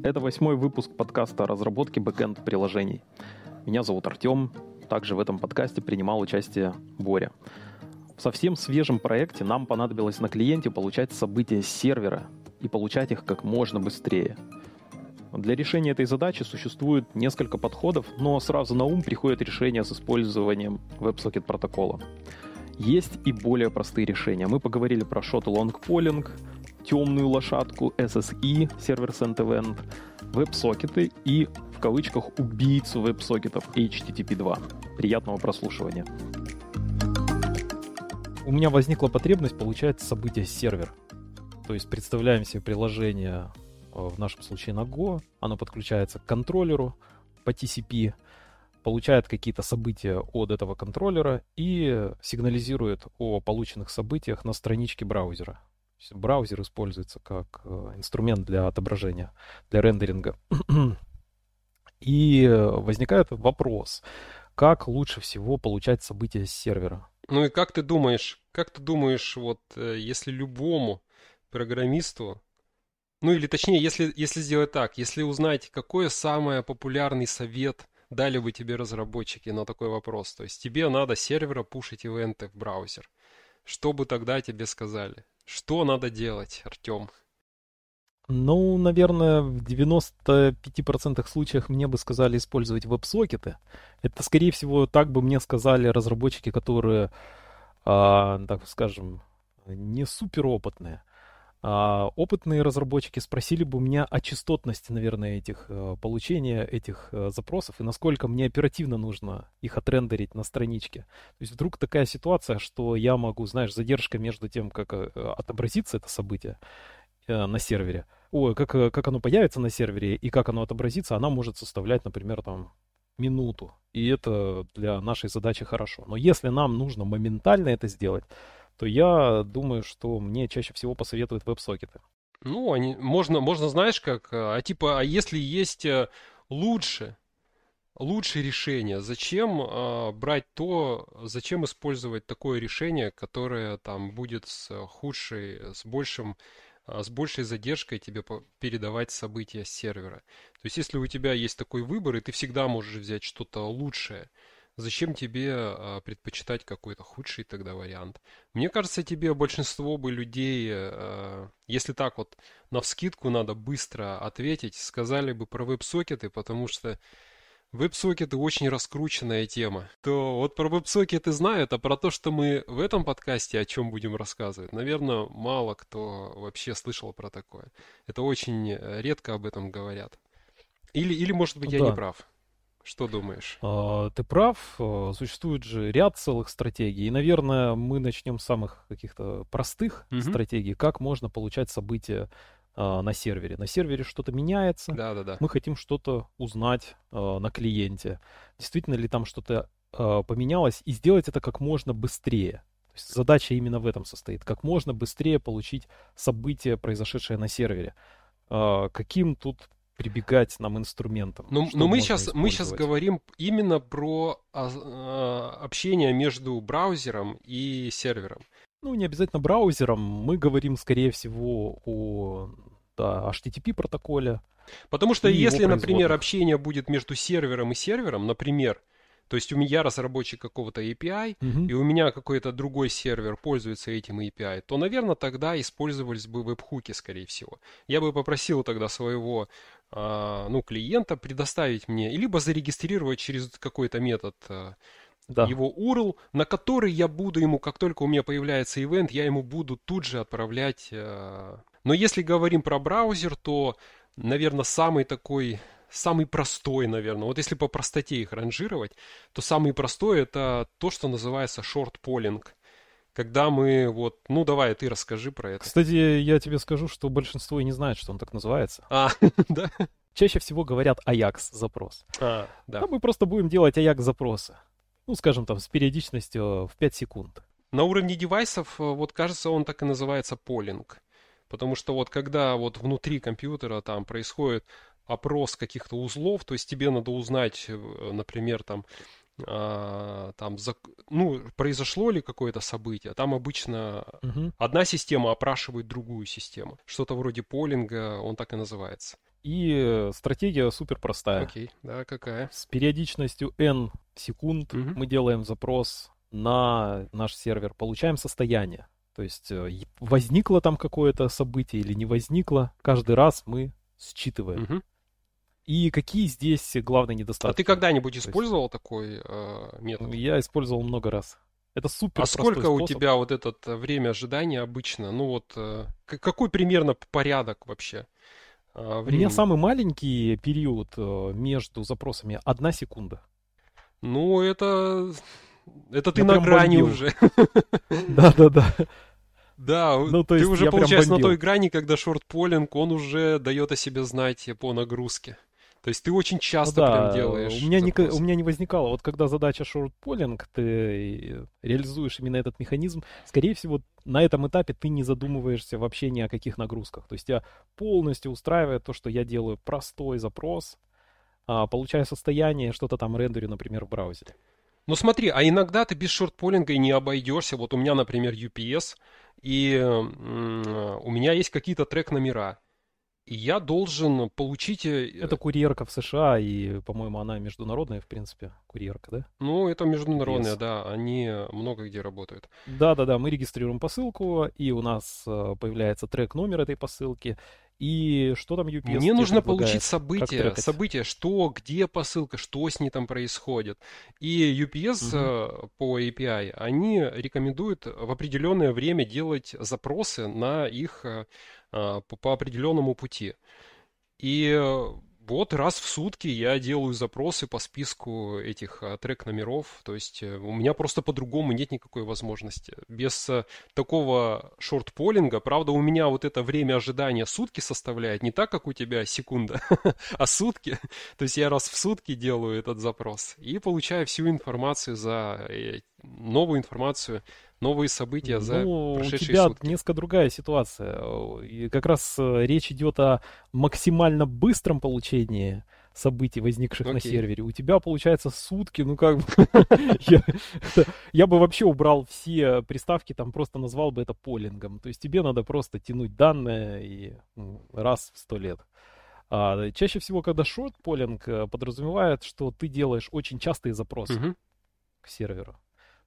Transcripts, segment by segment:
Это восьмой выпуск подкаста о разработке бэкэнд-приложений. Меня зовут Артем. Также в этом подкасте принимал участие Боря. В совсем свежем проекте нам понадобилось на клиенте получать события с сервера и получать их как можно быстрее. Для решения этой задачи существует несколько подходов, но сразу на ум приходит решение с использованием WebSocket протокола. Есть и более простые решения. Мы поговорили про Shot Long Polling, темную лошадку SSE, Server-Send Event, веб-сокеты и, в кавычках, убийцу веб-сокетов HTTP 2. Приятного прослушивания. У меня возникла потребность получать события сервер. То есть представляем себе приложение, э, в нашем случае на Go, оно подключается к контроллеру по TCP, получает какие-то события от этого контроллера и сигнализирует о полученных событиях на страничке браузера. Браузер используется как э, инструмент для отображения, для рендеринга. И возникает вопрос, как лучше всего получать события с сервера? Ну и как ты думаешь, как ты думаешь, вот э, если любому программисту, ну или точнее, если, если сделать так, если узнать, какой самый популярный совет дали бы тебе разработчики на такой вопрос, то есть тебе надо сервера пушить ивенты в браузер, что бы тогда тебе сказали? Что надо делать, Артем? Ну, наверное, в 95% случаях мне бы сказали использовать веб-сокеты. Это, скорее всего, так бы мне сказали разработчики, которые, а, так скажем, не суперопытные. А опытные разработчики спросили бы меня о частотности, наверное, этих э, получения этих э, запросов и насколько мне оперативно нужно их отрендерить на страничке. То есть вдруг такая ситуация, что я могу, знаешь, задержка между тем, как э, отобразится это событие на сервере, ой, как, как оно появится на сервере и как оно отобразится, она может составлять, например, там минуту. И это для нашей задачи хорошо. Но если нам нужно моментально это сделать, то я думаю, что мне чаще всего посоветуют веб-сокеты. Ну, они, можно, можно, знаешь, как, а типа, а если есть э, лучше, лучшее решение, зачем э, брать то, зачем использовать такое решение, которое там будет с худшей, с большим с большей задержкой тебе передавать события с сервера. То есть, если у тебя есть такой выбор, и ты всегда можешь взять что-то лучшее, Зачем тебе а, предпочитать какой-то худший тогда вариант? Мне кажется, тебе большинство бы людей, а, если так вот на вскидку надо быстро ответить, сказали бы про веб-сокеты, потому что Веб-сокеты очень раскрученная тема. То вот про веб-сокеты знают, а про то, что мы в этом подкасте о чем будем рассказывать, наверное, мало кто вообще слышал про такое. Это очень редко об этом говорят. Или, или может быть, я да. не прав. Что думаешь? А, ты прав, а, существует же ряд целых стратегий. И, наверное, мы начнем с самых каких-то простых угу. стратегий, как можно получать события а, на сервере. На сервере что-то меняется, да, да, да. мы хотим что-то узнать на клиенте. Действительно ли там что-то поменялось, и сделать это как можно быстрее. То есть задача именно в этом состоит. Как можно быстрее получить событие, произошедшее на сервере. Каким тут прибегать нам инструментам. Но, но мы сейчас мы сейчас говорим именно про а, а, общение между браузером и сервером. Ну, не обязательно браузером. Мы говорим, скорее всего, о да, HTTP протоколе. Потому что если, например, общение будет между сервером и сервером, например, то есть у меня разработчик какого-то API, угу. и у меня какой-то другой сервер пользуется этим API, то, наверное, тогда использовались бы веб-хуки, скорее всего. Я бы попросил тогда своего ну, клиента предоставить мне, либо зарегистрировать через какой-то метод а, да. его URL, на который я буду ему, как только у меня появляется ивент, я ему буду тут же отправлять. А. Но если говорим про браузер, то, наверное, самый такой самый простой, наверное. Вот если по простоте их ранжировать, то самый простой это то, что называется short polling. Когда мы вот, ну давай, ты расскажи про это. Кстати, я тебе скажу, что большинство и не знает, что он так называется. А, да? Чаще всего говорят Ajax запрос. А, да. А мы просто будем делать Ajax запросы. Ну, скажем там, с периодичностью в 5 секунд. На уровне девайсов, э, вот кажется, он так и называется полинг. Потому что вот когда вот внутри компьютера там происходит опрос каких-то узлов, то есть тебе надо узнать, э, например, там, там, ну, произошло ли какое-то событие, там обычно угу. одна система опрашивает другую систему. Что-то вроде полинга, он так и называется. И стратегия супер простая. Окей, да, какая? С периодичностью n секунд Мгм. мы делаем запрос на наш сервер, получаем состояние. То есть э, возникло там какое-то событие или не возникло, каждый раз мы считываем. Мгм. И какие здесь главные А недостатки? ты когда-нибудь есть- использовал такой э, метод? Я использовал много раз. Это супер А сколько простой у способ. тебя вот этот э, время ожидания обычно? Ну вот, э, какой примерно порядок вообще э, У меня самый маленький период э, между запросами одна секунда. Ну, это... Это ты Я на грани бомбил. уже. Да-да-да. Да, Ну, то ты есть уже, я прям получается, на той грани, когда шорт-полинг, он уже дает о себе знать по нагрузке. То есть ты очень Ну часто да, прям делаешь у меня, не, у меня не возникало. Вот когда задача шорт-полинг, ты реализуешь именно этот механизм, скорее всего, на этом этапе ты не задумываешься вообще ни о каких нагрузках. То есть тебя полностью устраивает то, что я делаю простой запрос, а, получаю состояние, что-то там рендерю, например, в браузере. Ну смотри, а иногда ты без шорт-полинга и не обойдешься. Вот у меня, например, UPS, и у меня есть какие-то трек-номера. Я должен получить... э, Это курьерка в США, и, по-моему, она международная, в принципе, курьерка, да? Ну, это международные, UPS. да, они много где работают. Да-да-да, мы регистрируем посылку, и у нас э, появляется трек номер этой посылки. И что там UPS Мне нужно получить событие, трекать? событие, что, где посылка, что с ней там происходит. И UPS Мгм. э, по API, они рекомендуют в определенное время делать запросы на их э, э, по, определенному пути. И вот раз в сутки я делаю запросы по списку этих э, трек-номеров. То есть э, у меня просто по-другому нет никакой возможности. Без э, такого шорт-полинга, правда, у меня вот это время ожидания сутки составляет, не так, как у тебя секунда, а сутки. То есть я раз в сутки делаю этот запрос и получаю всю информацию за э, новую информацию, новые события за Ну, у прошедшие тебя сутки. несколько другая ситуация. И как раз э, речь идет о максимально быстром получении событий, возникших на Окей. сервере. У тебя, получается, сутки, ну как бы... Я бы вообще убрал все приставки, там просто назвал бы это полингом. То есть тебе надо просто тянуть данные и м, раз в сто лет. А, чаще всего, когда шорт полинг э, подразумевает, что ты делаешь очень частые запросы к серверу.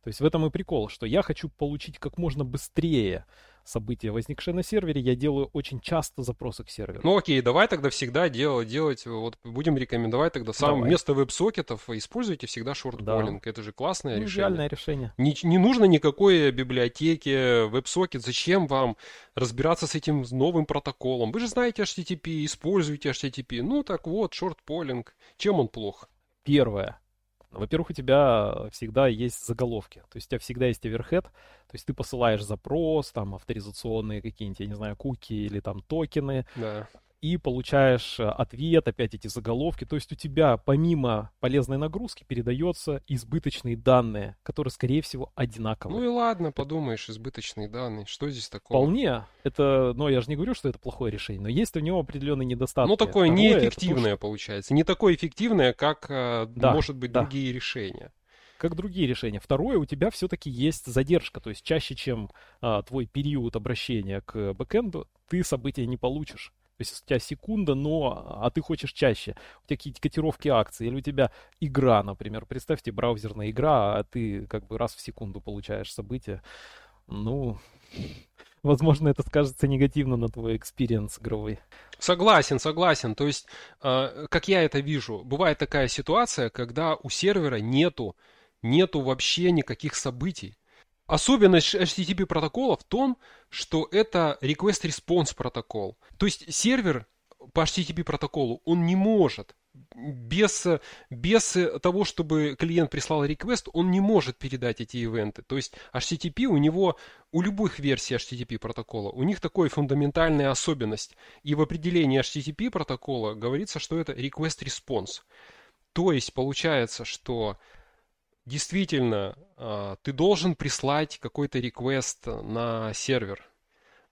То есть в этом и прикол, что я хочу получить как можно быстрее события, возникшие на сервере, я делаю очень часто запросы к серверу. Ну окей, давай тогда всегда делать, делать, вот будем рекомендовать тогда сам Давай. вместо веб-сокетов используйте всегда шорт-полинг. Это же классное Ну, решение. идеальное решение. Не, не нужно никакой библиотеки, веб-сокет. Зачем вам разбираться с этим новым протоколом? Вы же знаете HTTP, используйте HTTP. Ну так вот, шорт-полинг. Чем он плох? Первое. Во-первых, у тебя всегда есть заголовки. То есть у тебя всегда есть оверхед. То есть ты посылаешь запрос, там авторизационные какие-нибудь, я не знаю, куки или там токены, Да. И получаешь э, ответ, опять эти заголовки. То есть у тебя помимо полезной нагрузки передается избыточные данные, которые, скорее всего, одинаковые. Ну и ладно, подумаешь, избыточные данные. Что здесь такого? Вполне. Это, но я же не говорю, что это плохое решение, но есть у него определенные недостатки. Ну, такое Второе, это то, неэффективное получается. Не такое эффективное, как, э, Да, может быть, да. другие решения. как другие решения. Второе, у тебя все-таки есть задержка, то есть чаще, чем а, твой период обращения к бэкэнду, ты события не получишь. То есть у тебя секунда, но, а ты хочешь чаще. У тебя какие-то котировки акций, или у тебя игра, например. Представьте, браузерная игра, а ты как бы раз в секунду получаешь события. Ну, возможно, это скажется негативно на твой experience игровой. Согласен, согласен. То есть, э, как я это вижу, бывает такая ситуация, когда у сервера нету, нету вообще никаких событий. Особенность HTTP протокола в том, что это request-response протокол. То есть сервер по HTTP протоколу, он не может без, без того, чтобы клиент прислал request, он не может передать эти ивенты. То есть HTTP у него, у любых версий HTTP протокола, у них такая фундаментальная особенность. И в определении HTTP протокола говорится, что это request-response. То есть получается, что действительно а, ты должен прислать какой-то request на сервер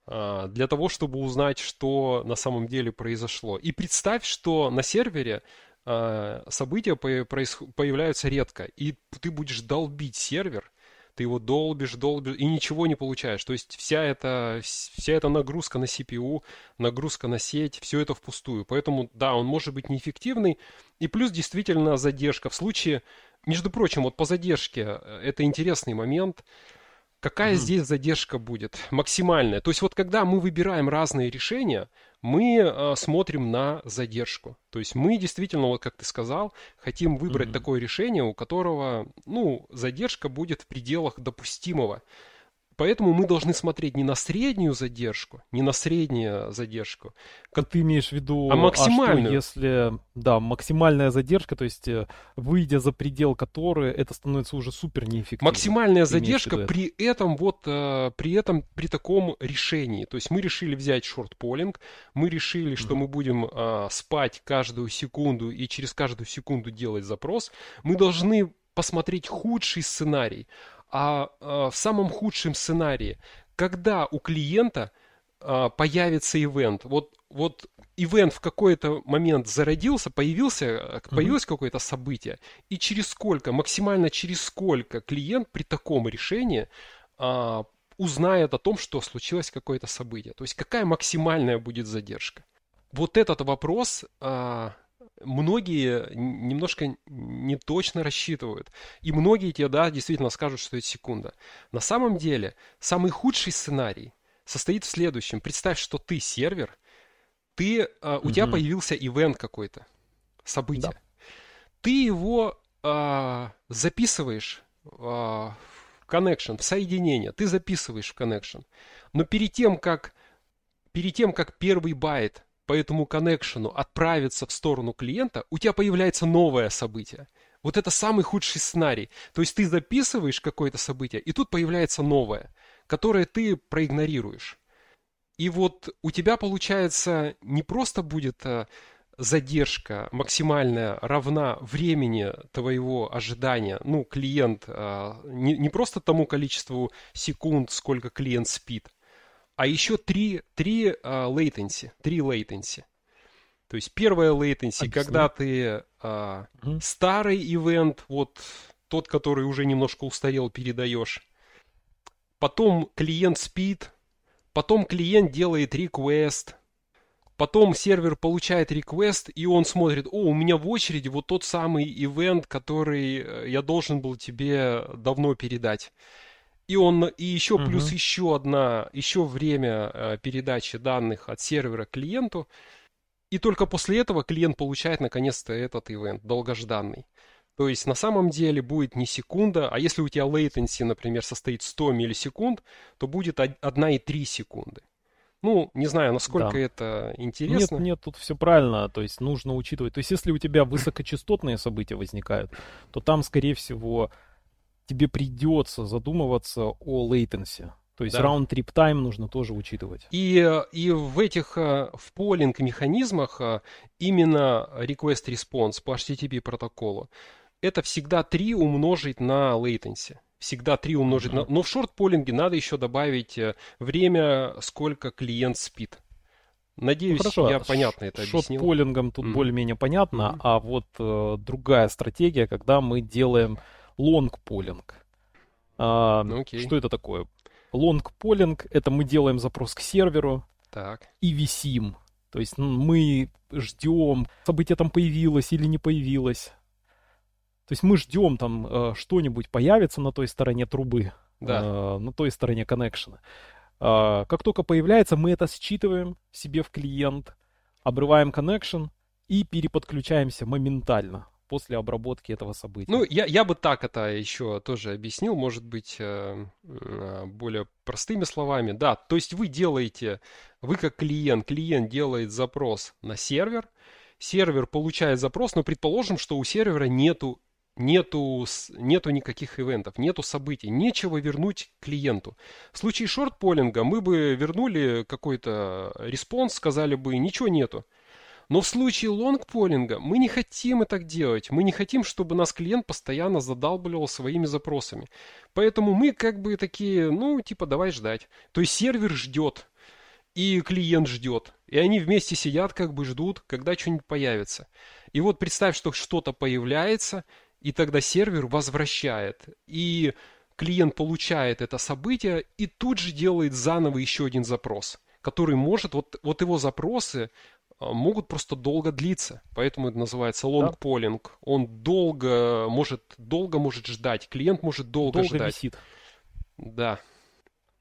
а, для того, чтобы узнать, что на самом деле произошло. И представь, что на сервере а, события появляются редко, и ты будешь долбить сервер, ты его долбишь, долбишь, и ничего не получаешь. То есть вся эта, вся эта нагрузка на CPU, нагрузка на сеть, все это впустую. Поэтому, да, он может быть неэффективный. И плюс действительно задержка. В случае, между прочим, вот по задержке, э, это интересный момент – Какая mm-hmm. здесь задержка будет? Максимальная. То есть вот когда мы выбираем разные решения, мы э, смотрим на задержку. То есть мы действительно, вот как ты сказал, хотим выбрать mm-hmm. такое решение, у которого, ну, задержка будет в пределах допустимого. Поэтому мы должны смотреть не на среднюю задержку, не на среднюю задержку. Как ты имеешь в виду, а максимальную. А что, если, да, максимальная задержка, то есть э, выйдя за предел которой, это становится уже супер неэффективно. Максимальная задержка при этом вот, э, при этом, при таком решении. То есть мы решили взять шорт-полинг, мы решили, что mm-hmm. мы будем э, спать каждую секунду и через каждую секунду делать запрос. Мы должны посмотреть худший сценарий а, а в самом худшем сценарии, когда у клиента а, появится ивент, вот, вот ивент в какой-то момент зародился, появился, появилось mm-hmm. какое-то событие, и через сколько, максимально через сколько клиент при таком решении а, узнает о том, что случилось какое-то событие. То есть какая максимальная будет задержка. Вот этот вопрос а, многие немножко не точно рассчитывают. И многие тебе, да, действительно скажут, что это секунда. На самом деле, самый худший сценарий состоит в следующем. Представь, что ты сервер, ты, uh, у угу. тебя появился ивент какой-то, событие. Да. Ты его uh, записываешь uh, в connection, в соединение. Ты записываешь в connection. Но перед тем, как, перед тем, как первый байт по этому коннекшену отправиться в сторону клиента, у тебя появляется новое событие. Вот это самый худший сценарий. То есть ты записываешь какое-то событие, и тут появляется новое, которое ты проигнорируешь. И вот у тебя получается не просто будет э, задержка максимальная равна времени твоего ожидания, ну, клиент, э, не, не просто тому количеству секунд, сколько клиент спит, а еще три, три uh, latency, три latency. То есть первая latency, когда ты uh, угу. старый ивент, вот тот, который уже немножко устарел, передаешь. Потом клиент спит, потом клиент делает request, потом сервер получает request, и он смотрит, о, у меня в очереди вот тот самый ивент, который э, я должен был тебе давно передать. И он и еще угу. плюс еще одна, еще время э, передачи данных от сервера к клиенту. И только после этого клиент получает наконец-то этот ивент, долгожданный. То есть на самом деле будет не секунда, а если у тебя latency, например, состоит 100 миллисекунд, то будет 1,3 секунды. Ну, не знаю, насколько да. это интересно. Нет, нет, тут все правильно. То есть нужно учитывать. То есть если у тебя высокочастотные события возникают, то там, скорее всего, тебе придется задумываться о latency. То есть да. round-trip time нужно тоже учитывать. И, и в этих, э, в полинг механизмах э, именно request-response по HTTP протоколу, это всегда 3 умножить на latency. Всегда 3 умножить uh-huh. на... Но в шорт-полинге надо еще добавить э, время, сколько клиент спит. Надеюсь, ну, Хорошо. я понятно это объяснил. Шот-полингом тут mm. более-менее понятно, mm. а вот э, другая стратегия, когда мы делаем лонг-полинг. А, ну, окей. Что это такое? Лонг-полинг — это мы делаем запрос к серверу так. и висим. То есть ну, мы ждем, событие там появилось или не появилось. То есть мы ждем там э, что-нибудь появится на той стороне трубы, да. э, на той стороне коннекшена. Э, как только появляется, мы это считываем себе в клиент, обрываем коннекшн и переподключаемся моментально после обработки этого события. Ну, я, я бы так это еще тоже объяснил, может быть, э, э, более простыми словами. Да, то есть вы делаете, вы как клиент, клиент делает запрос на сервер, сервер получает запрос, но предположим, что у сервера нету нету, нету никаких events, нету событий, нечего вернуть клиенту. В случае short polling а мы бы вернули какой-то response, сказали бы, ничего нету. Но в случае long polling а мы не хотим так делать. Мы не хотим, чтобы нас клиент постоянно задалбливал своими запросами. Поэтому мы как бы такие, ну, типа, давай ждать. То есть сервер ждет, и клиент ждет. И они вместе сидят, как бы ждут, когда что-нибудь появится. И вот представь, что что-то появляется, и тогда сервер возвращает. И клиент получает это событие и тут же делает заново еще один запрос, который может, вот, вот его запросы могут просто долго длиться, поэтому это называется long polling. Да. Он долго может, долго может ждать, клиент может долго, долго ждать. Висит. Да.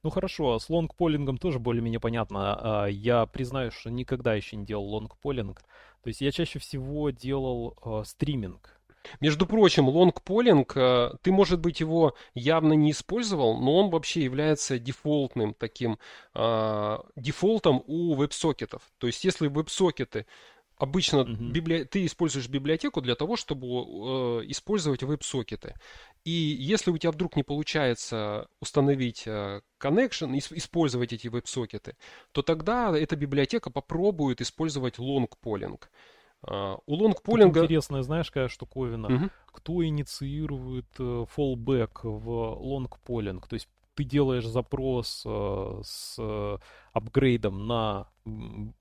Ну хорошо, с лонгполингом тоже более-менее понятно. А, я признаю, что никогда еще не делал лонгполинг. То есть я чаще всего делал стриминг. Между прочим, лонгполинг, э, ты, может быть, его явно не использовал, но он вообще является дефолтным таким э, дефолтом у веб-сокетов. То есть, если веб-сокеты Обычно uh-huh. библи... ты используешь библиотеку для того, чтобы э, использовать веб-сокеты. И если у тебя вдруг не получается установить э, connection, использовать эти веб-сокеты, то тогда эта библиотека попробует использовать long polling. Uh, у лонгполинга... Интересная, знаешь, какая штуковина. Угу. Кто инициирует uh, fallback в лонгполинг? То есть ты делаешь запрос uh, с uh, апгрейдом на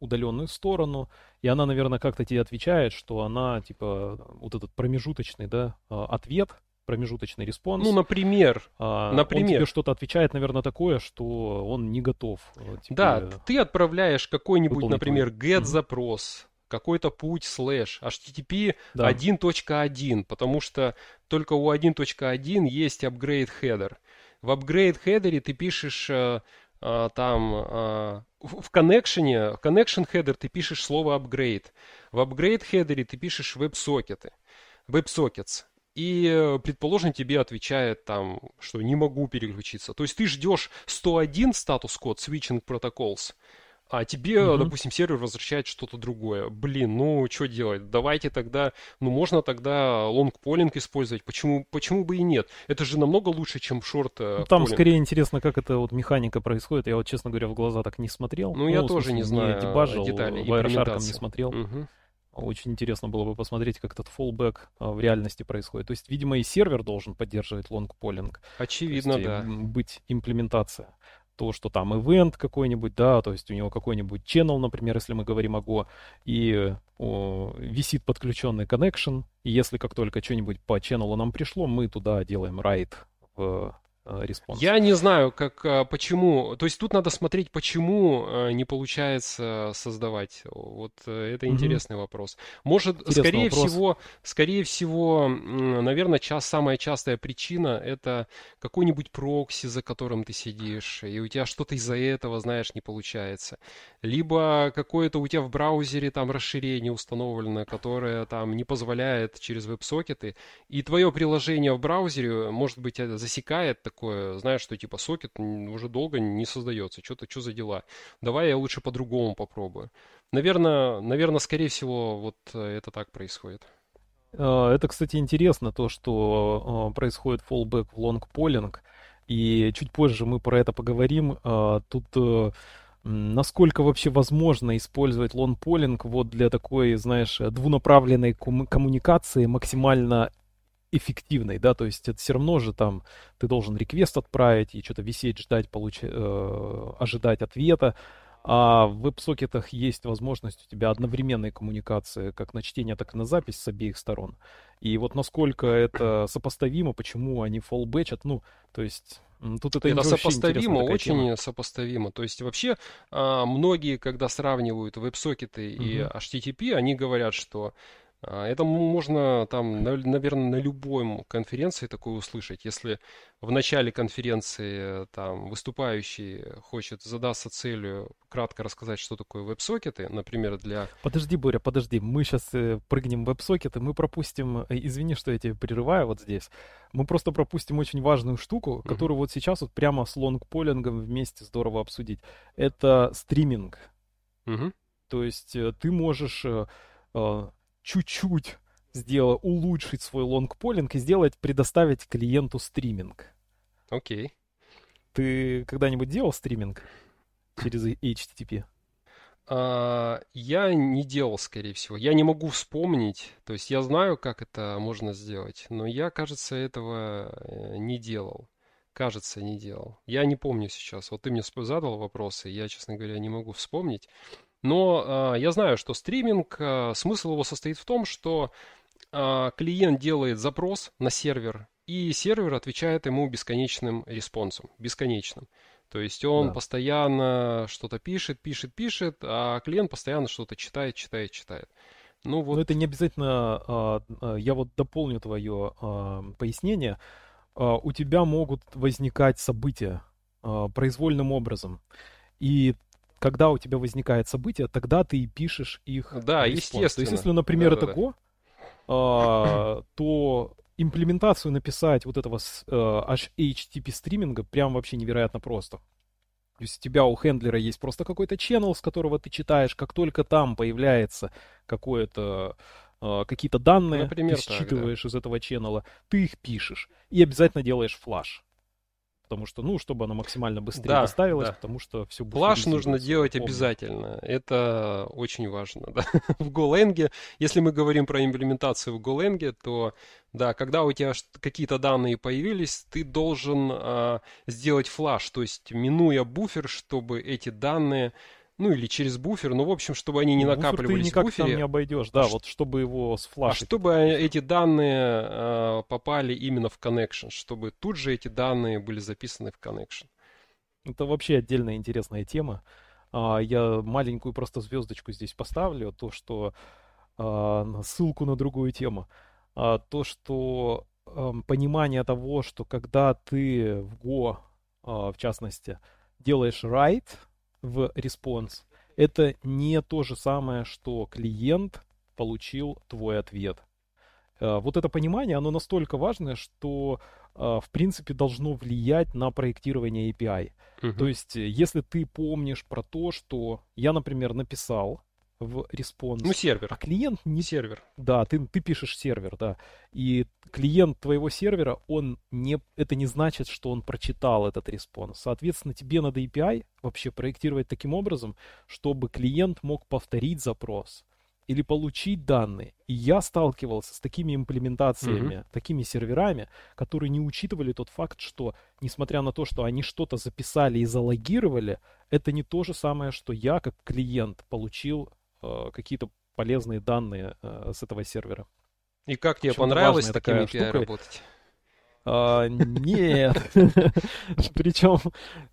удаленную сторону, и она, наверное, как-то тебе отвечает, что она, типа, вот этот промежуточный, да, ответ, промежуточный response. Ну, например, а, например. Он тебе что-то отвечает, наверное, такое, что он не готов. Тебе да, ты отправляешь какой-нибудь, например, GET-запрос, какой-то путь слэш HTTP да. 1.1, потому что только у 1.1 есть upgrade header. В upgrade header ты пишешь э, там э, в connection, header ты пишешь слово upgrade. В upgrade header ты пишешь WebSocket. WebSockets. И, предположим, тебе отвечает там, что не могу переключиться. То есть ты ждешь 101 статус-код switching protocols, а тебе, mm-hmm. допустим, сервер возвращает что-то другое. Блин, ну что делать? Давайте тогда, ну можно тогда лонг-полинг использовать. Почему, почему бы и нет? Это же намного лучше, чем шорт э, ну, Там скорее интересно, как эта вот механика происходит. Я вот, честно говоря, в глаза так не смотрел. Ну, ну я тоже смысле, не знаю не дебажил, детали Wireshark не смотрел. Угу. Очень интересно было бы посмотреть, как этот фоллбэк в реальности происходит. То есть, видимо, и сервер должен поддерживать лонг-полинг. Очевидно, есть, да. Быть имплементация то, что там ивент какой-нибудь, да, то есть у него какой-нибудь channel, например, если мы говорим о Go, и о, висит подключенный connection, и если как только что-нибудь по channel нам пришло, мы туда делаем write в response. Я не знаю, как, э, почему. То есть тут надо смотреть, почему э, не получается создавать. Вот это интересный mm-hmm. вопрос. Может, Интересный скорее вопрос. всего, скорее всего, наверное, час, самая частая причина это какой-нибудь прокси, за которым ты сидишь, и у тебя что-то из-за этого, знаешь, не получается. Либо какое-то у тебя в браузере там расширение установлено, которое там не позволяет через web socket ы, и твое приложение в браузере, может быть, засекает такое, знаешь, что типа сокет уже долго не создается, что-то, что за дела. Давай я лучше по-другому попробую. Наверное, наверное, скорее всего, вот э, это так происходит. А, это, кстати, интересно, то, что а, происходит fallback в long polling, и чуть позже мы про это поговорим. А, тут э, насколько вообще возможно использовать polling вот для такой, знаешь, двунаправленной коммуникации максимально эффективной, да, то есть это все равно же там ты должен реквест отправить и что-то висеть, ждать, получ... э, ожидать ответа, а в веб-сокетах есть возможность у тебя одновременной коммуникации как на чтение, так и на запись с обеих сторон. И вот насколько это сопоставимо, почему они фоллбэчат, ну, то есть Тут это, это сопоставимо, очень тема. сопоставимо. То есть вообще а, многие, когда сравнивают веб-сокеты и uh-huh. HTTP, они говорят, что это можно там, наверное, на любой конференции такое услышать. Если в начале конференции там выступающий хочет задаться целью кратко рассказать, что такое веб-сокеты, например, для... Подожди, Боря, подожди, мы сейчас э, прыгнем в веб-сокеты, мы пропустим, э, извини, что я тебя прерываю вот здесь, мы просто пропустим очень важную штуку, которую вот сейчас вот прямо с лонгполингом вместе здорово обсудить. Это стриминг. Uh-huh. То есть э, ты можешь чуть-чуть сделать, улучшить свой лонгполинг и сделать, предоставить клиенту стриминг. Окей. Okay. Ты когда-нибудь делал стриминг через HTTP? Uh, я не делал, скорее всего. Я не могу вспомнить. То есть я знаю, как это можно сделать, но я, кажется, этого э, не делал. Кажется, не делал. Я не помню сейчас. Вот ты мне задал вопросы, я, честно говоря, не могу вспомнить. Но э, я знаю, что стриминг, э, смысл его состоит в том, что э, клиент делает запрос на сервер, и сервер отвечает ему бесконечным респонсом, бесконечным. То есть он да. постоянно что-то пишет, пишет, пишет, а клиент постоянно что-то читает, читает, читает. Ну вот. Но это не обязательно. А, а, я вот дополню твое а, пояснение. У тебя могут возникать события произвольным образом, и когда у тебя возникает событие, тогда ты и пишешь их. Да, естественно. То есть, если, например, да, это Go, то имплементацию написать вот этого HTTP стриминга прям вообще невероятно просто. То есть у тебя у хендлера есть просто какой-то channel, с которого ты читаешь, как только там появляется какое-то э, какие-то данные, Например, ты считываешь так, да. из этого ченнела, ты их пишешь и обязательно делаешь флаш потому что, ну, чтобы оно максимально быстрее да, доставилось, да. потому что все Флаш нужно делать помню. обязательно. Это очень важно. Да? в GoLang, если мы говорим про имплементацию в GoLang, то да, когда у тебя какие-то данные появились, ты должен а, сделать флаш, то есть минуя буфер, чтобы эти данные ну или через буфер, ну в общем, чтобы они не накапливались ты никак в буфере. Там не обойдешь, да, а вот чтобы его сфлашить. А чтобы эти данные э, попали именно в connection, чтобы тут же эти данные были записаны в connection. Это вообще отдельная интересная тема. А, я маленькую просто звездочку здесь поставлю, то что а, ссылку на другую тему. А, то, что а, понимание того, что когда ты в Go, а, в частности, делаешь write, в response, это не то же самое, что клиент получил твой ответ. Э, вот это понимание, оно настолько важное, что э, в принципе должно влиять на проектирование API. Uh-huh. То есть, если ты помнишь про то, что я, например, написал в response. Ну, сервер. А клиент не... Сервер. Да, ты, ты пишешь сервер, да. И клиент твоего сервера, он не... Это не значит, что он прочитал этот response. Соответственно, тебе надо API вообще проектировать таким образом, чтобы клиент мог повторить запрос или получить данные. И я сталкивался с такими имплементациями, mm-hmm. такими серверами, которые не учитывали тот факт, что, несмотря на то, что они что-то записали и залогировали, это не то же самое, что я, как клиент, получил какие-то полезные данные э, с этого сервера. И как тебе понравилось с такими API работать? А, нет. Причем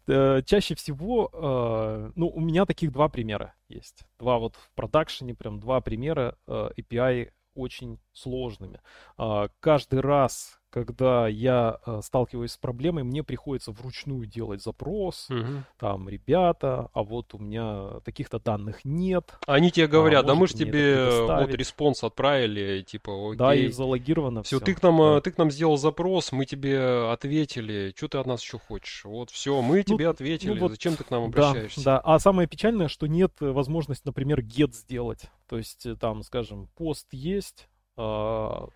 э, чаще всего, э, ну, у меня таких два примера есть. Два вот в продакшене, прям два примера э, API очень сложными. А, каждый раз, когда я э, сталкиваюсь с проблемой, мне приходится вручную делать запрос, угу. там, ребята, а вот у меня таких-то данных нет. Они тебе говорят, а, да мы же тебе вот response отправили, типа, окей. Да, и залогировано все. Все, ты к нам, да. ты к нам сделал запрос, мы тебе ответили, что ты от нас еще хочешь? Вот все, мы ну, тебе ответили, ну, вот, зачем ты к нам обращаешься? Да, да, а самое печальное, что нет возможности, например, GET сделать. То есть, э, там, скажем, POST есть, а,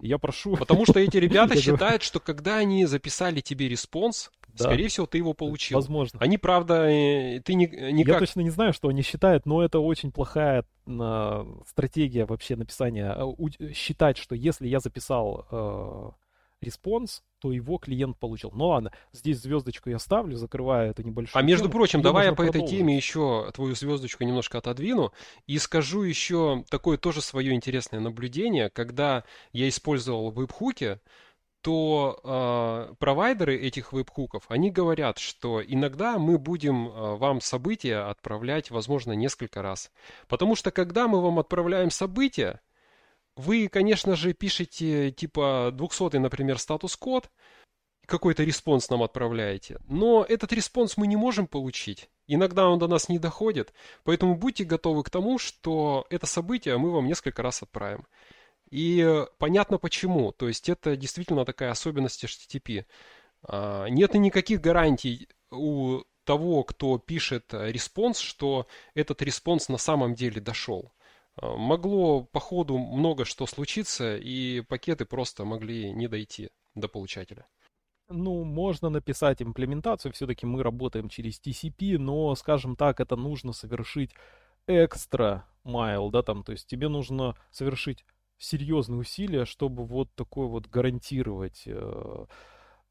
я прошу. Потому что эти ребята считают, что когда они записали тебе response, да. скорее всего, ты его получил. Возможно. Они, правда, э, ты не, никак... Я точно не знаю, что они считают, но это очень плохая стратегия вообще написания. А, считать, что если я записал э, response, то его клиент получил. Ну ладно, здесь звездочку я ставлю, закрываю эту небольшую. А между тему, прочим, давай я по этой теме еще твою звездочку немножко отодвину и скажу еще такое тоже свое интересное наблюдение. Когда я использовал веб-хуки, то э, провайдеры этих веб-хуков, они говорят, что иногда мы будем э, вам события отправлять, возможно, несколько раз. Потому что когда мы вам отправляем события, вы, конечно же, пишете типа 200, например, статус-код, какой-то response нам отправляете, но этот response мы не можем получить. Иногда он до нас не доходит, поэтому будьте готовы к тому, что это событие мы вам несколько раз отправим. И понятно почему. То есть это действительно такая особенность HTTP. А, нет никаких гарантий у того, кто пишет response, что этот респонс на самом деле дошел. А, могло по ходу много что случиться, и пакеты просто могли не дойти до получателя. Ну, можно написать имплементацию, все-таки мы работаем через TCP, но, скажем так, это нужно совершить extra mile, да, там, то есть тебе нужно совершить серьезные усилия, чтобы вот такой вот гарантировать э,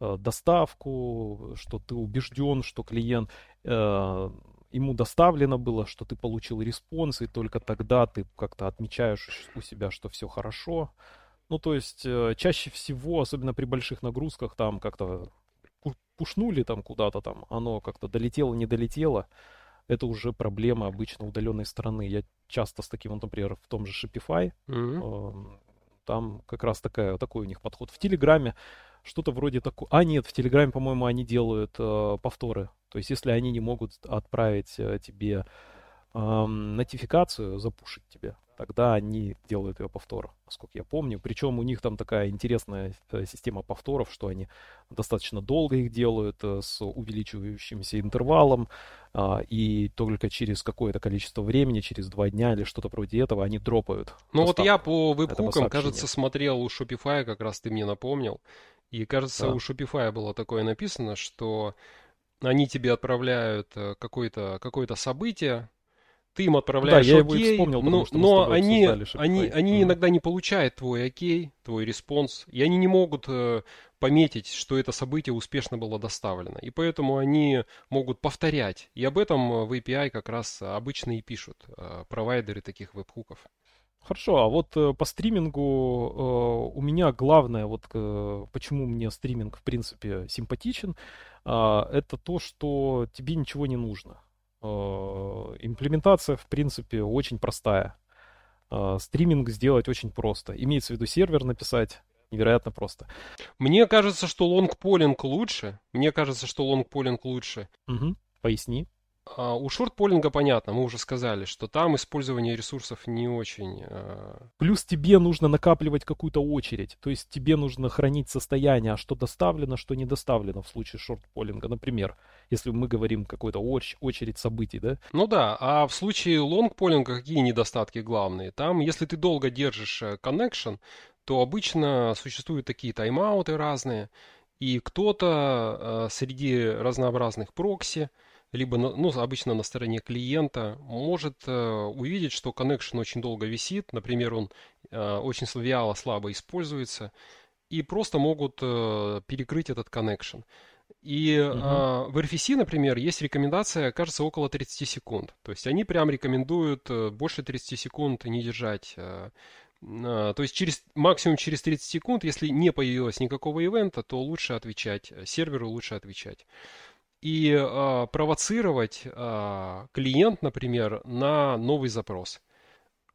э, доставку, что ты убежден, что клиент э, ему доставлено было, что ты получил response, и только тогда ты как-то отмечаешь у себя, что все хорошо. Ну, то есть э, чаще всего, особенно при больших нагрузках, там как-то пушнули там куда-то там, оно как-то долетело, не долетело. Это уже проблема обычно удаленной стороны. Я часто с таким, вот, например, в том же Shopify, mm-hmm. там как раз такая, такой у них подход. В Телеграме что-то вроде такого. А, нет, в Телеграме, по-моему, они делают э, повторы. То есть, если они не могут отправить э, тебе э, нотификацию, запушить тебе, тогда они делают ее повтор, насколько я помню. Причем у них там такая интересная э, система повторов, что они достаточно долго их делают э, с увеличивающимся интервалом, а, и только через какое-то количество времени, через два дня или что-то вроде этого, они дропают. Ну вот я по webhook ам, кажется, смотрел у Shopify, как раз ты мне напомнил, и кажется, да. у Shopify было такое написано, что они тебе отправляют э, какое-то какое событие, ты им отправляешь да, окей, я его вспомнил, но, но они, они, они mm. иногда не получают твой окей, твой response, и они не могут э, пометить, что это событие успешно было доставлено. И поэтому они могут повторять. И об этом в API как раз обычно и пишут э, провайдеры таких веб-хуков. Хорошо, а вот э, по стримингу э, у меня главное, вот э, почему мне стриминг в принципе симпатичен, э, это то, что тебе ничего не нужно. Э, имплементация, в принципе, очень простая. Э, стриминг сделать очень просто. Имеется в виду сервер написать, невероятно просто. Мне кажется, что лонгполинг лучше. Мне кажется, что лонгполинг лучше. Угу. Поясни. А у шортполинга понятно, мы уже сказали, что там использование ресурсов не очень. А... Плюс тебе нужно накапливать какую-то очередь, то есть тебе нужно хранить состояние, а что доставлено, что не доставлено в случае шортполинга, например, если мы говорим какой-то оч- очередь событий, да? Ну да, а в случае лонгполинга какие недостатки главные? Там, если ты долго держишь э, connection, то обычно существуют такие тайм-ауты разные, и кто-то э, среди разнообразных прокси, либо, ну, обычно на стороне клиента, может э, увидеть, что connection очень долго висит, например, он э, очень вяло, слабо используется, и просто могут э, перекрыть этот connection. И угу. э, в RFC, например, есть рекомендация, кажется, около 30 секунд. То есть они прям рекомендуют э, больше 30 секунд не держать. Э, э, то есть через, максимум через 30 секунд, если не появилось никакого ивента, то лучше отвечать, серверу лучше отвечать и э, провоцировать э, клиент, например, на новый запрос.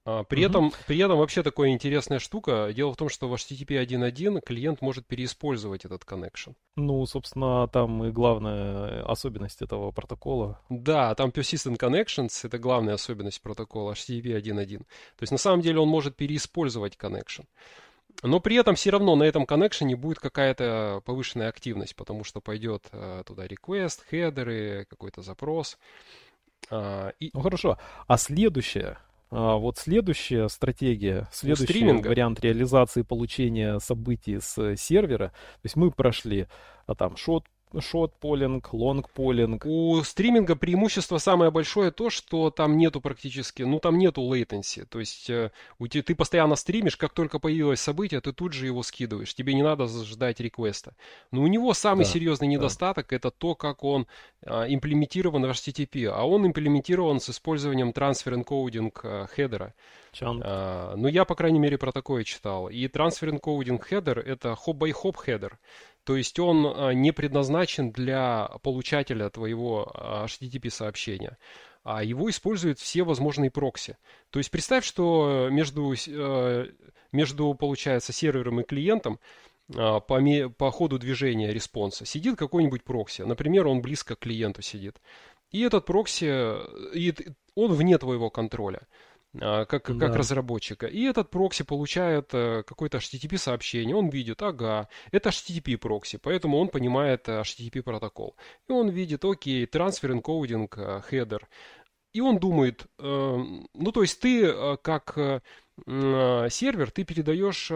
А, при, угу. этом, при этом вообще такая интересная штука. Дело в том, что в HTTP 1.1 клиент может переиспользовать этот connection. Ну, собственно, там и главная особенность этого протокола. Да, там Persistent Connections — это главная особенность протокола HTTP 1.1. То есть на самом деле он может переиспользовать connection. Но при этом все равно на этом коннекшене будет какая-то повышенная активность, потому что пойдет э, туда request, хедеры, какой-то запрос. А, и... Ну хорошо. А следующее, а, вот следующая стратегия, следующий вариант реализации получения событий с сервера, то есть мы прошли а, там short short-polling, long-polling. У стриминга преимущество самое большое то, что там нету практически, ну там нету latency. То есть э, у тебя, ты постоянно стримишь, как только появилось событие, ты тут же его скидываешь. Тебе не надо ждать request а. Но у него самый да, серьезный недостаток да. это то, как он а, имплементирован в HTTP. А он имплементирован с использованием transfer encoding а, header а. А, ну, я, по крайней мере, про такое читал. И transfer encoding header это hop-by-hop header. То есть он а, не предназначен для получателя твоего а, HTTP сообщения а его используют все возможные прокси. То есть представь, что между, э, между получается, сервером и клиентом а, по, по ходу движения response а сидит какой-нибудь прокси. Например, он близко к клиенту сидит. И этот прокси, и он вне твоего контроля. А, как, да. как разработчика. И этот прокси получает э, какое-то HTTP сообщение, он видит, ага, это HTTP прокси, поэтому он понимает э, HTTP протокол. И он видит, окей, transfer encoding, header. И он думает, э, ну то есть ты как сервер, ты передаешь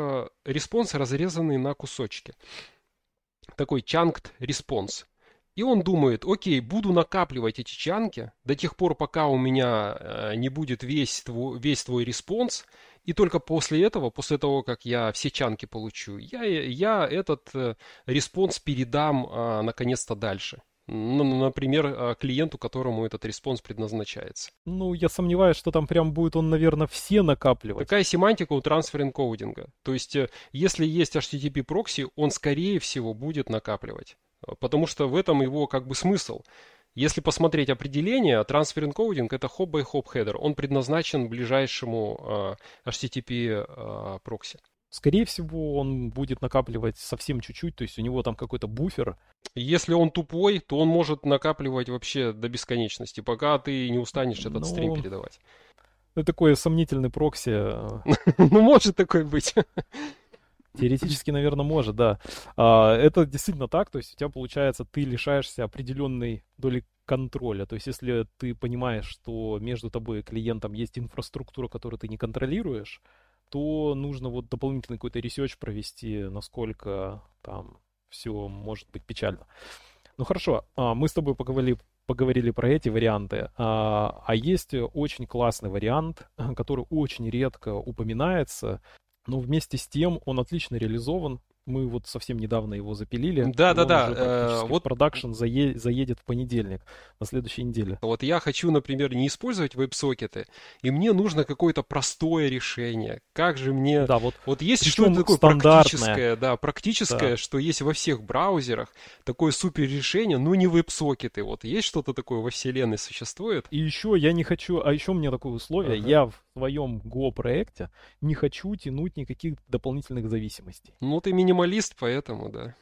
response, разрезанный на кусочки. Такой chunked response. И он думает, окей, буду накапливать эти chunk и до тех пор, пока у меня э, не будет весь твой, весь твой response, и только после этого, после того, как я все chunk и получу, я, я этот э, response передам э, наконец-то дальше. Ну, например, а, клиенту, которому этот response предназначается. Ну, я сомневаюсь, что там прям будет он, наверное, все накапливать. Какая семантика у transfer encoding а? То есть, если есть HTTP прокси, он, скорее всего, будет накапливать. Потому что в этом его как бы смысл. Если посмотреть определение, трансфер энкодинг это hop-by-hop header. Он предназначен ближайшему э, HTTP э, прокси. Скорее всего, он будет накапливать совсем чуть-чуть, то есть у него там какой-то буфер. Если он тупой, то он может накапливать вообще до бесконечности, пока ты не устанешь этот ну, стрим передавать. Это такой сомнительный прокси. Ну, может такой быть. Теоретически, наверное, может, да. А, это действительно так, то есть у тебя получается, ты лишаешься определенной доли контроля. То есть если ты понимаешь, что между тобой и клиентом есть инфраструктура, которую ты не контролируешь, то нужно вот дополнительный какой-то research провести, насколько там все может быть печально. Ну хорошо, а, мы с тобой поговорили, поговорили про эти варианты, а, а есть очень классный вариант, который очень редко упоминается, но вместе с тем он отлично реализован, мы вот совсем недавно его запилили. Да, да, да. Э, вот продакшн зае- заедет в понедельник, на следующей неделе. Вот я хочу, например, не использовать веб-сокеты, и мне нужно какое-то простое решение. Как же мне... Да, вот. Вот есть что-то такое практическое, да, практическое, да. что есть во всех браузерах, такое супер решение, но не веб-сокеты. Вот есть что-то такое во вселенной существует? И еще я не хочу, а еще у меня такое условие, ага. я в своем Go проекте не хочу тянуть никаких дополнительных зависимостей. Ну, ты минималист, поэтому, да.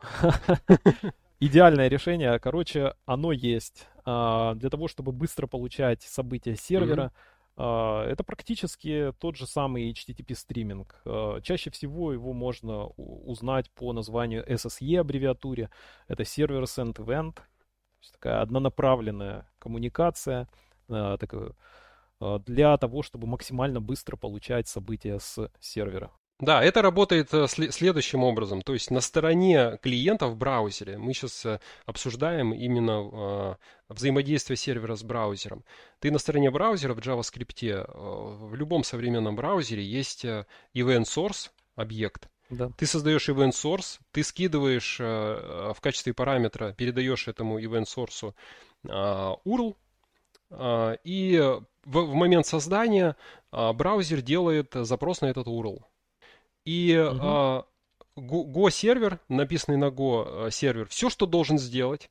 Идеальное решение, короче, оно есть. А, для того, чтобы быстро получать события сервера, mm-hmm. это практически тот же самый HTTP стриминг. А, чаще всего его можно узнать по названию SSE аббревиатуре. Это Server Send Event. Такая однонаправленная коммуникация, такая Э, для того, чтобы максимально быстро получать события с сервера. Да, это работает э, следующим образом. То есть на стороне клиента в браузере мы сейчас э, обсуждаем именно взаимодействие сервера с браузером. Ты на стороне браузера в JavaScript, в любом современном браузере есть event source объект. Да. Ты создаешь event source, ты скидываешь в качестве параметра, передаешь этому event source URL, и в, момент создания а, браузер делает запрос на этот URL. И угу. а, Go, сервер, написанный на Go а, сервер, все, что должен сделать,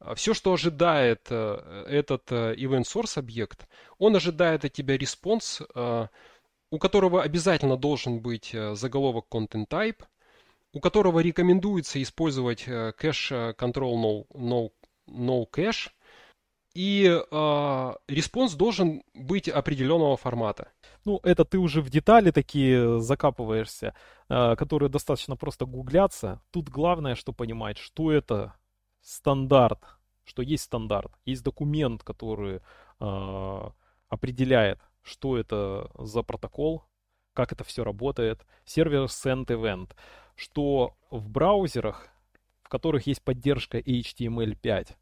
а, все, что ожидает а, этот event source объект, он ожидает от тебя response, у которого обязательно должен быть заголовок content type, у которого рекомендуется использовать cache control no, no, no cache, и э, response должен быть определенного формата. Ну, это ты уже в детали такие закапываешься, э, которые достаточно просто гуглятся. Тут главное, что понимать, что это стандарт, что есть стандарт, есть документ, который э, определяет, что это за протокол, как это все работает, сервер send event, что в браузерах, в которых есть поддержка HTML5,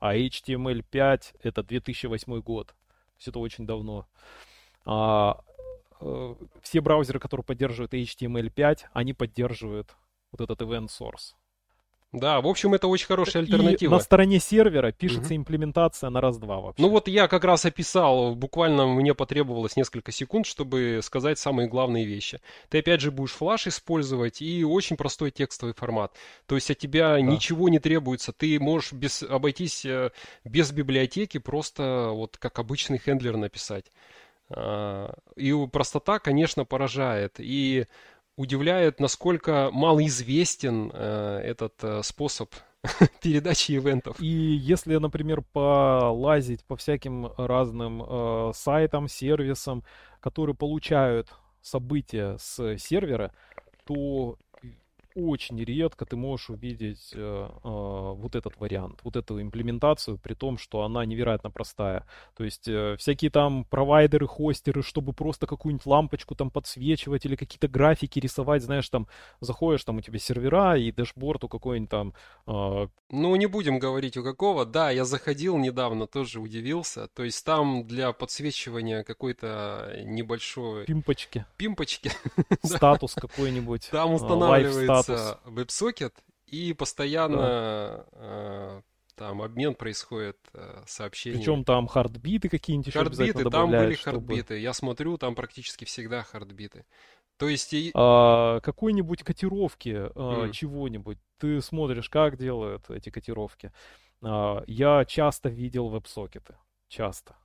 а HTML5 это 2008 год. Есть это очень давно. А, э, все браузеры, которые поддерживают HTML5, они поддерживают вот этот event source. Да, в общем, это очень хорошая альтернатива. И на стороне сервера пишется угу. имплементация на раз-два вообще. Ну вот я как раз описал, буквально мне потребовалось несколько секунд, чтобы сказать самые главные вещи. Ты опять же будешь флаш использовать и очень простой текстовый формат. То есть от тебя да. ничего не требуется. Ты можешь без, обойтись э, без библиотеки, просто вот как обычный хендлер написать. А, и простота, конечно, поражает. И удивляет, насколько малоизвестен э, этот э, способ передачи ивентов. И если, например, полазить по всяким разным э, сайтам, сервисам, которые получают события с сервера, то очень редко ты можешь увидеть э, э, вот этот вариант, вот эту имплементацию, при том, что она невероятно простая. То есть э, всякие там провайдеры, хостеры, чтобы просто какую-нибудь лампочку там подсвечивать или какие-то графики рисовать, знаешь, там заходишь, там у тебя сервера и дашборд у какой-нибудь там... Э... Ну, не будем говорить у какого. Да, я заходил недавно, тоже удивился. То есть там для подсвечивания какой-то небольшой... Пимпочки. Пимпочки. Статус какой-нибудь. Там устанавливается WebSocket и постоянно, да. э, там обмен происходит э, сообщений. Причем там heartbeat ы какие-нибудь еще Heartbeat ы, там были heartbeat ы. Я смотрю, там практически всегда хардбиты. То есть... А, какой-нибудь котировки а, mm. чего-нибудь. Ты смотришь, как делают эти котировки. А, я часто видел веб-сокеты. Часто.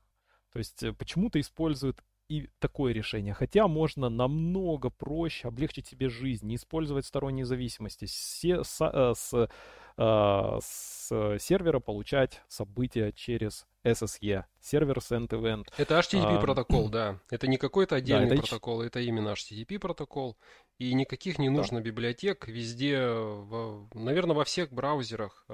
То есть э, почему-то используют и такое решение. Хотя можно намного проще облегчить себе жизнь, не использовать сторонние зависимости. Се, с, э, с, э, с сервера получать события через SSE, сервер Send Event. Это HTTP а, протокол, да. Это не какой-то отдельный да, это протокол, это именно HTTP протокол. И никаких не нужно да. библиотек. Везде, в, наверное, во всех браузерах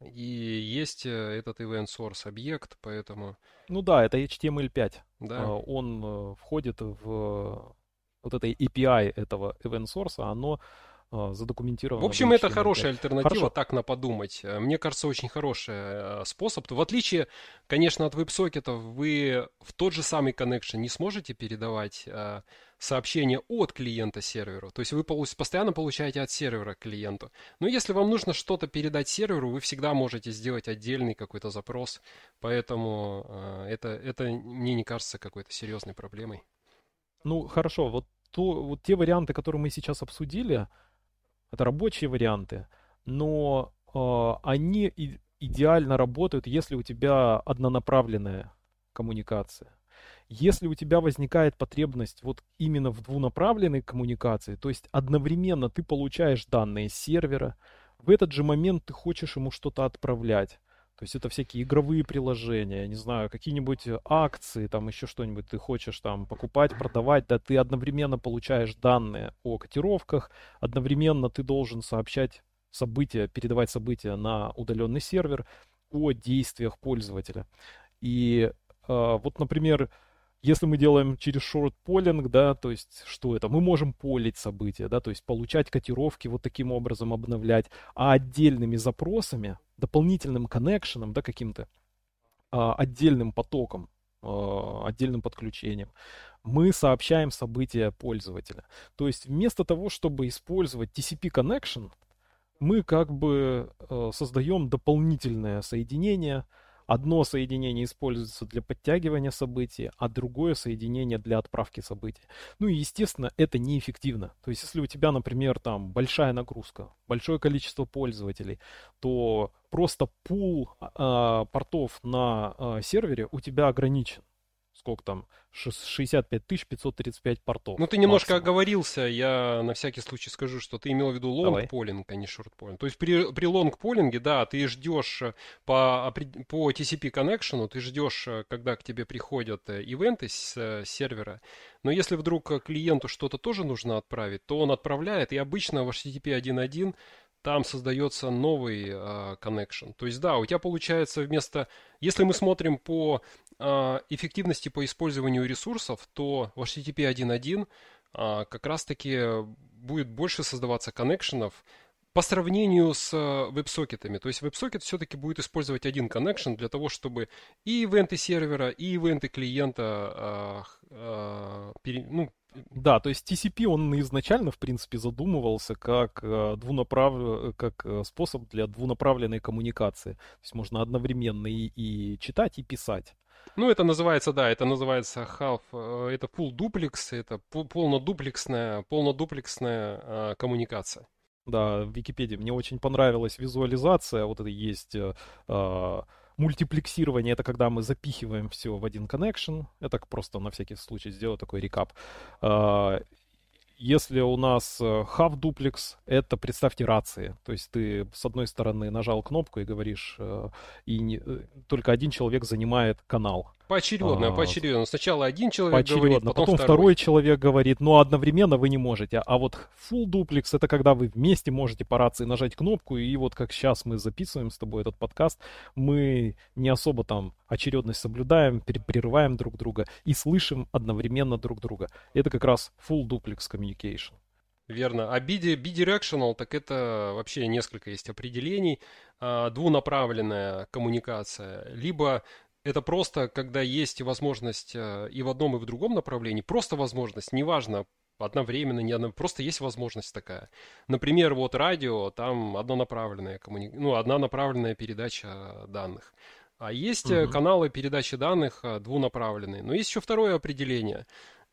и есть э, этот event source объект, поэтому... Ну да, это HTML5. Да. А, он э, входит в вот этой API этого event source, оно а, задокументировано. В общем, это хорошая альтернатива, Хорошо. так на подумать. Э, мне кажется, очень хороший способ. В отличие, конечно, от веб-сокетов, вы в тот же самый connection не сможете передавать сообщение от клиента серверу. То есть вы постоянно получаете от сервера к клиенту. Но если вам нужно что-то передать серверу, вы всегда можете сделать отдельный какой-то запрос. Поэтому э, это, это мне не кажется какой-то серьезной проблемой. Ну, хорошо. Вот, то, вот те варианты, которые мы сейчас обсудили, это рабочие варианты, но э, они и, идеально работают, если у тебя однонаправленная коммуникация. Если у тебя возникает потребность вот именно в двунаправленной коммуникации, то есть одновременно ты получаешь данные с сервера, в этот же момент ты хочешь ему что-то отправлять. То есть это всякие игровые приложения, не знаю, какие-нибудь акции, там еще что-нибудь ты хочешь там покупать, продавать, да ты одновременно получаешь данные о котировках, одновременно ты должен сообщать события, передавать события на удаленный сервер о действиях пользователя. И э, вот, например, если мы делаем через short polling, да, то есть что это? Мы можем полить события, да, то есть получать котировки вот таким образом обновлять, а отдельными запросами, дополнительным коннекшеном, да, каким-то а, отдельным потоком, а, отдельным подключением, мы сообщаем события пользователя. То есть вместо того, чтобы использовать TCP connection, мы как бы э, создаем дополнительное соединение, Одно соединение используется для подтягивания событий, а другое соединение для отправки событий. Ну и, естественно, это неэффективно. То есть, если у тебя, например, там большая нагрузка, большое количество пользователей, то просто пул э, портов на э, сервере у тебя ограничен сколько там, 65 535 портов. Ну, ты немножко максимум. оговорился, я на всякий случай скажу, что ты имел в виду лонг-полинг, а не шорт-полинг. То есть при, при лонг-полинге, да, ты ждешь э, по, по TCP connection, ты ждешь, э, когда к тебе приходят э, ивенты с сервера, но если вдруг клиенту что-то тоже нужно отправить, то он отправляет, и обычно в HTTP 1.1 там создается новый connection. То есть, да, у тебя получается вместо... Если мы смотрим по эффективности по использованию ресурсов, то в HTTP 1.1 uh, как раз-таки будет больше создаваться коннекшенов по сравнению с веб-сокетами. То есть веб-сокет все-таки будет использовать один connection для того, чтобы и ивенты сервера, и ивенты клиента пере, ну, да, то есть TCP, он изначально, в принципе, задумывался как, двунаправ... как способ для двунаправленной коммуникации. То есть можно одновременно и, и читать, и писать. Ну, это называется, да, это называется half, э, это full duplex, это полнодуплексная, полнодуплексная э, коммуникация. Да, в Википедии мне очень понравилась визуализация, вот это есть э, Мультиплексирование — это когда мы запихиваем все в один connection. Это просто на всякий случай сделаю такой рекап. Если у нас э, half duplex, это, представьте, рации. То есть ты с одной стороны нажал кнопку и говоришь, э, и не, э, только один человек занимает канал. Поочередно, а, поочередно. Сначала один человек поочередно, говорит, потом, потом второй. второй человек говорит, но одновременно вы не можете. А вот full duplex это когда вы вместе можете по рации нажать кнопку, и вот как сейчас мы записываем с тобой этот подкаст, мы не особо там очередность соблюдаем, прерываем друг друга и слышим одновременно друг друга. Это как раз full duplex communication. Верно. А bidirectional, так это вообще несколько есть определений. А, двунаправленная коммуникация. Либо это просто, когда есть возможность а, и в одном, и в другом направлении. Просто возможность, неважно, одновременно, не одно, просто есть возможность такая. Например, вот радио, там однонаправленная коммуни... ну, однонаправленная передача данных. А есть угу. каналы передачи данных двунаправленные. Но есть еще второе определение.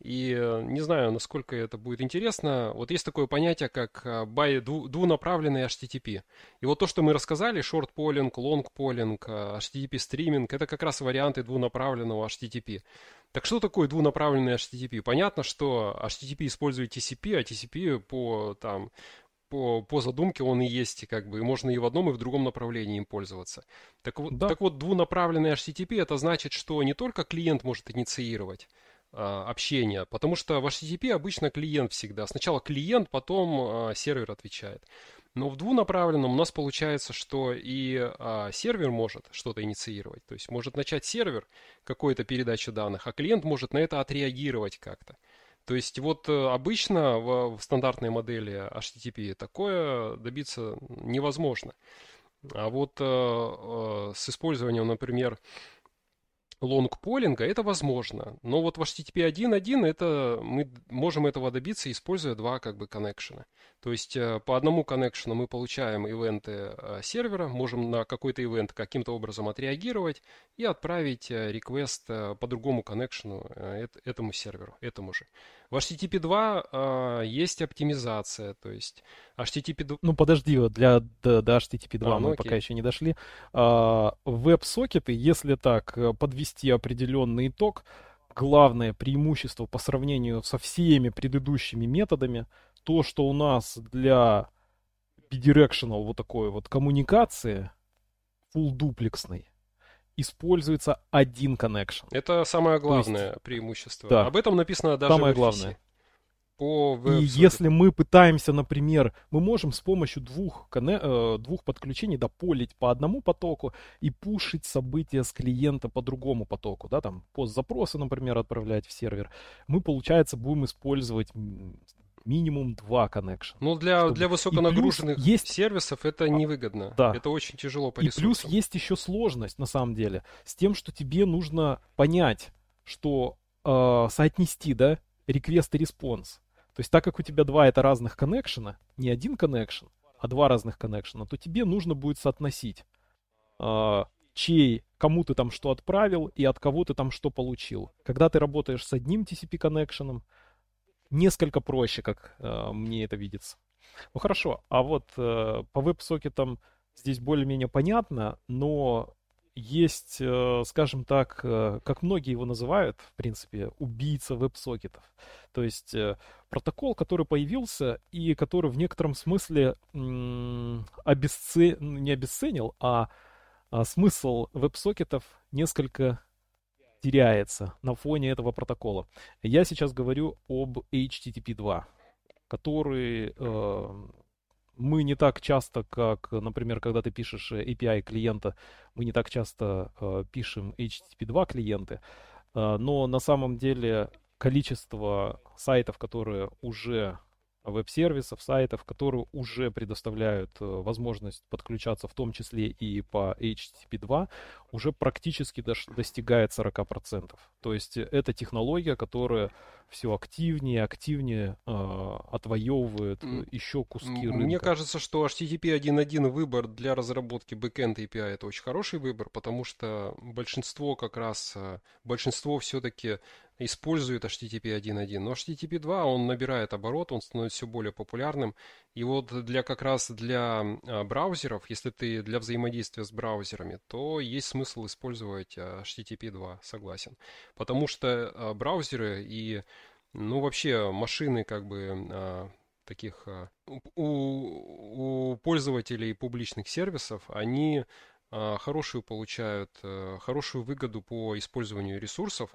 И э, не знаю, насколько это будет интересно. Вот есть такое понятие, как э, by двунаправленный HTTP. И вот то, что мы рассказали, short polling, long polling, HTTP стриминг, это как раз варианты двунаправленного HTTP. Так что такое двунаправленный HTTP? Понятно, что HTTP использует TCP, а TCP по, там, по, по задумке он и есть, как бы, и можно и в одном, и в другом направлении им пользоваться. Так вот, да. так вот двунаправленный HTTP это значит, что не только клиент может инициировать, общения, потому что в HTTP обычно клиент всегда. Сначала клиент, потом а, сервер отвечает. Но в двунаправленном у нас получается, что и а, сервер может что-то инициировать. То есть может начать сервер какой-то передачи данных, а клиент может на это отреагировать как-то. То есть вот э, обычно в, в стандартной модели HTTP такое добиться невозможно. А вот э, э, с использованием, например, лонгполинга, это возможно. Но вот в HTTP 1.1 это, мы можем этого добиться, используя два как бы коннекшена. То есть э, по одному коннекшену мы получаем ивенты э, сервера, можем на какой-то ивент каким-то образом отреагировать и отправить реквест э, по другому коннекшену этому серверу, этому же. В HTTP 2 есть оптимизация, то есть HTTP 2... Ну подожди, для, до, до HTTP 2 а, ну, мы окей. пока еще не дошли. А, веб-сокеты, если так подвести определенный итог, главное преимущество по сравнению со всеми предыдущими методами – то, что у нас для bidirectional вот такой вот коммуникации full дуплексной используется один connection. Это самое главное есть, преимущество. Да, Об этом написано даже самое в главное. По И если мы пытаемся, например, мы можем с помощью двух, э, двух подключений дополить по одному потоку и пушить события с клиента по другому потоку, да, там пост-запросы, например, отправлять в сервер, мы, получается, будем использовать минимум два connection. Ну, для, чтобы... для высоконагруженных есть... сервисов это невыгодно. Да. Это очень тяжело по И плюс есть еще сложность, на самом деле, с тем, что тебе нужно понять, что э, соотнести, да, request и response. То есть, так как у тебя два это разных коннекшена, не один connection, а два разных коннекшена, то тебе нужно будет соотносить, э, чей, кому ты там что отправил и от кого ты там что получил. Когда ты работаешь с одним TCP коннекшеном, несколько проще, как э, мне это видится. Ну хорошо, а вот э, по веб-сокетам здесь более-менее понятно, но есть, э, скажем так, э, как многие его называют, в принципе, убийца веб-сокетов. То есть э, протокол, который появился и который в некотором смысле обесце... не обесценил, а, а смысл веб-сокетов несколько теряется на фоне этого протокола. Я сейчас говорю об HTTP 2, который э, мы не так часто, как, например, когда ты пишешь API клиента, мы не так часто э, пишем HTTP 2 клиенты, э, но на самом деле количество сайтов, которые уже веб-сервисов, сайтов, которые уже предоставляют э, возможность подключаться в том числе и по HTTP 2, уже практически достигает 40%. То есть э, это технология, которая все активнее и активнее э, отвоевывает еще куски рынка. Мне кажется, что HTTP 1.1 выбор для разработки backend API это очень хороший выбор, потому что большинство как раз, э, большинство все-таки использует HTTP 1.1, но HTTP 2 он набирает оборот, он становится все более популярным. И вот для как раз для а, браузеров, если ты для взаимодействия с браузерами, то есть смысл использовать HTTP 2, согласен. Потому что а, браузеры и ну вообще машины как бы а, таких у, у пользователей публичных сервисов, они хорошую получают, хорошую выгоду по использованию ресурсов,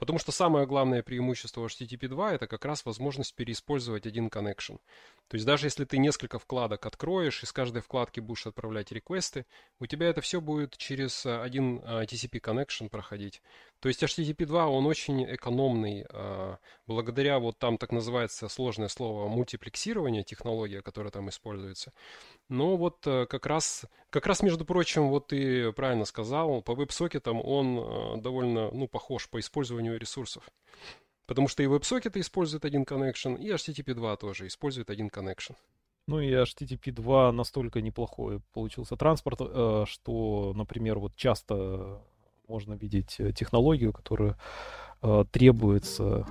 Потому что самое главное преимущество HTTP 2 это как раз возможность переиспользовать один connection. То есть даже если ты несколько вкладок откроешь и с каждой вкладки будешь отправлять реквесты, у тебя это все будет через э, один э, TCP connection проходить. То есть HTTP 2, он очень экономный, э, благодаря вот там так называется сложное слово мультиплексирование, технология, которая там используется. Но вот как раз, как раз, между прочим, вот ты правильно сказал, по веб-сокетам он довольно, ну, похож по использованию ресурсов. Потому что и WebSocket использует один connection, и HTTP 2 тоже использует один connection. Ну и HTTP 2 настолько неплохой получился транспорт, э, что, например, вот часто можно видеть технологию, которая э, требуется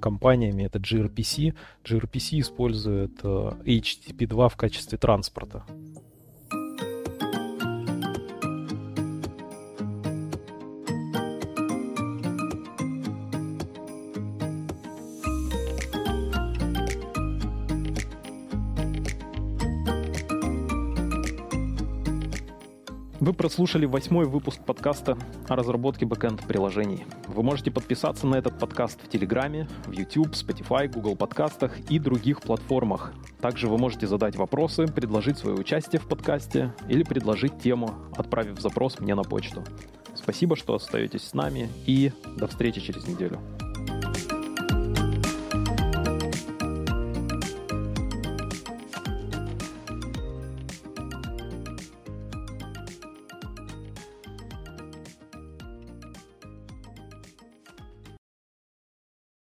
компаниями, это gRPC. gRPC использует э, HTTP 2 в качестве транспорта. Прослушали восьмой выпуск подкаста о разработке бэкэнд-приложений. Вы можете подписаться на этот подкаст в Телеграме, в YouTube, Spotify, Google подкастах и других платформах. Также вы можете задать вопросы, предложить свое участие в подкасте или предложить тему, отправив запрос мне на почту. Спасибо, что остаетесь с нами и до встречи через неделю.